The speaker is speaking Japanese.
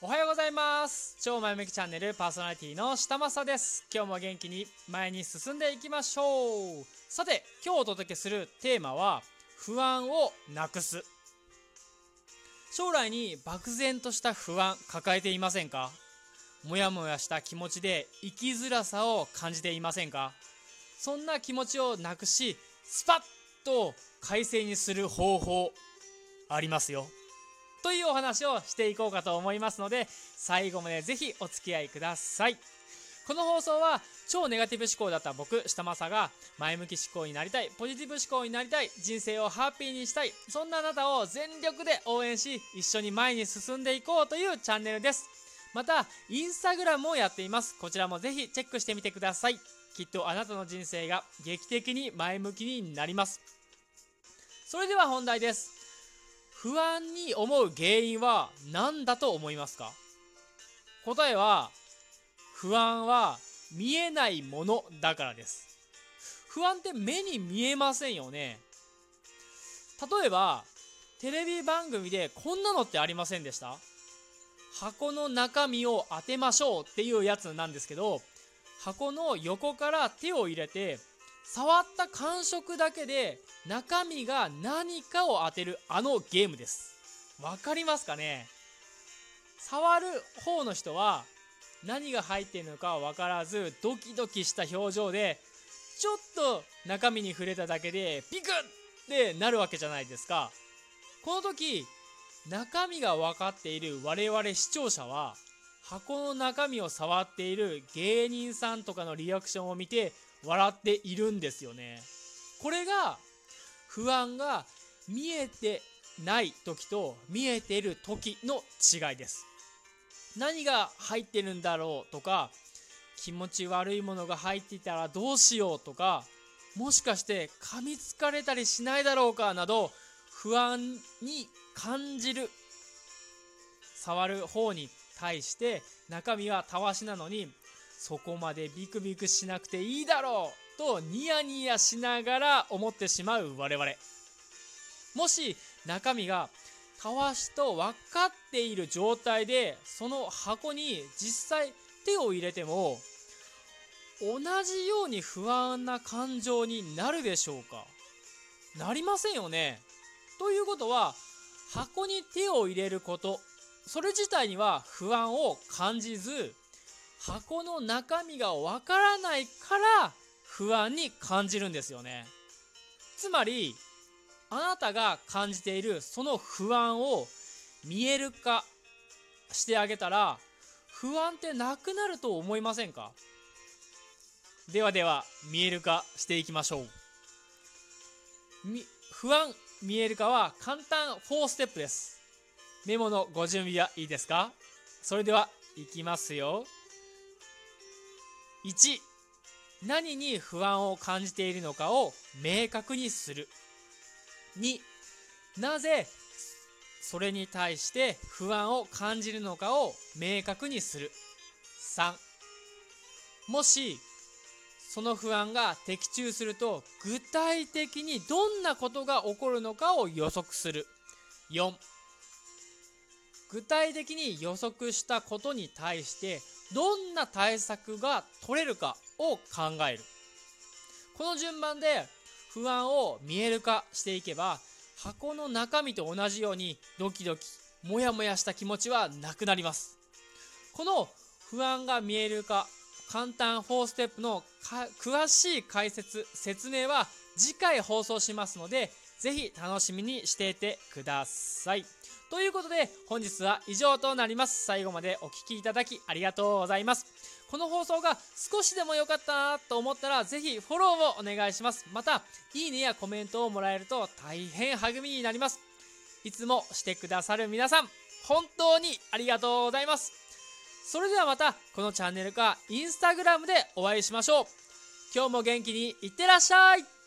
おはようございます。超前向きチャンネルパーソナリティの下正です。今日も元気に前に進んでいきましょう。さて今日お届けするテーマは不安をなくす。将来に漠然とした不安抱えていませんか？もやもやした気持ちで生きづらさを感じていませんか？そんな気持ちをなくしスパッと快晴にする方法ありますよというお話をしていこうかと思いますので最後までぜひお付き合いください。この放送は超ネガティブ思考だった僕下正が前向き思考になりたいポジティブ思考になりたい人生をハッピーにしたいそんなあなたを全力で応援し一緒に前に進んでいこうというチャンネルです。またインスタグラムもやっています。こちらもぜひチェックしてみてください。きっとあなたの人生が劇的に前向きになります。それでは本題です。不安に思う原因は何だと思いますか？答えは不安は見えないものだからです。不安って目に見えませんよね。例えばテレビ番組でこんなのってありませんでした？箱の中身を当てましょうっていうやつなんですけど箱の横から手を入れて触った感触だけで中身が何かを当てるあのゲームです。わかりますかね？触る方の人は何が入っているのか分からずドキドキした表情でちょっと中身に触れただけでピクッってなるわけじゃないですか。この時中身が分かっている我々視聴者は箱の中身を触っている芸人さんとかのリアクションを見て笑っているんですよね。これが不安が見えてない時と見えてる時の違いです。何が入ってるんだろうとか気持ち悪いものが入っていたらどうしようとかもしかして噛みつかれたりしないだろうかなど不安に感じる触る方に対して中身はたわしなのにそこまでビクビクしなくていいだろうとニヤニヤしながら思ってしまう我々。もし中身がたわしと分かっている状態でその箱に実際手を入れても同じように不安な感情になるでしょうか？なりませんよね？ということは箱に手を入れることそれ自体には不安を感じず箱の中身がわからないから不安に感じるんですよね。つまりあなたが感じているその不安を見える化してあげたら不安ってなくなると思いませんか？ではでは見える化していきましょう。不安見える化は簡単4ステップです。メモのご準備はいいですか？それではいきますよ。1何に不安を感じているのかを明確にする。2なぜそれに対して不安を感じるのかを明確にする。3もしその不安が的中すると具体的にどんなことが起こるのかを予測する。4具体的に予測したことに対してどんな対策が取れるかを考える。この順番で不安を見える化していけば箱の中身と同じようにドキドキモヤモヤした気持ちはなくなります。この不安が見える化簡単4ステップの詳しい解説説明は次回放送しますのでぜひ楽しみにしていてください。ということで本日は以上となります。最後までお聴きいただきありがとうございます。この放送が少しでも良かったなと思ったらぜひフォローをお願いします。またいいねやコメントをもらえると大変励みになります。いつもしてくださる皆さん本当にありがとうございます。それではまたこのチャンネルかインスタグラムでお会いしましょう。今日も元気にいってらっしゃい。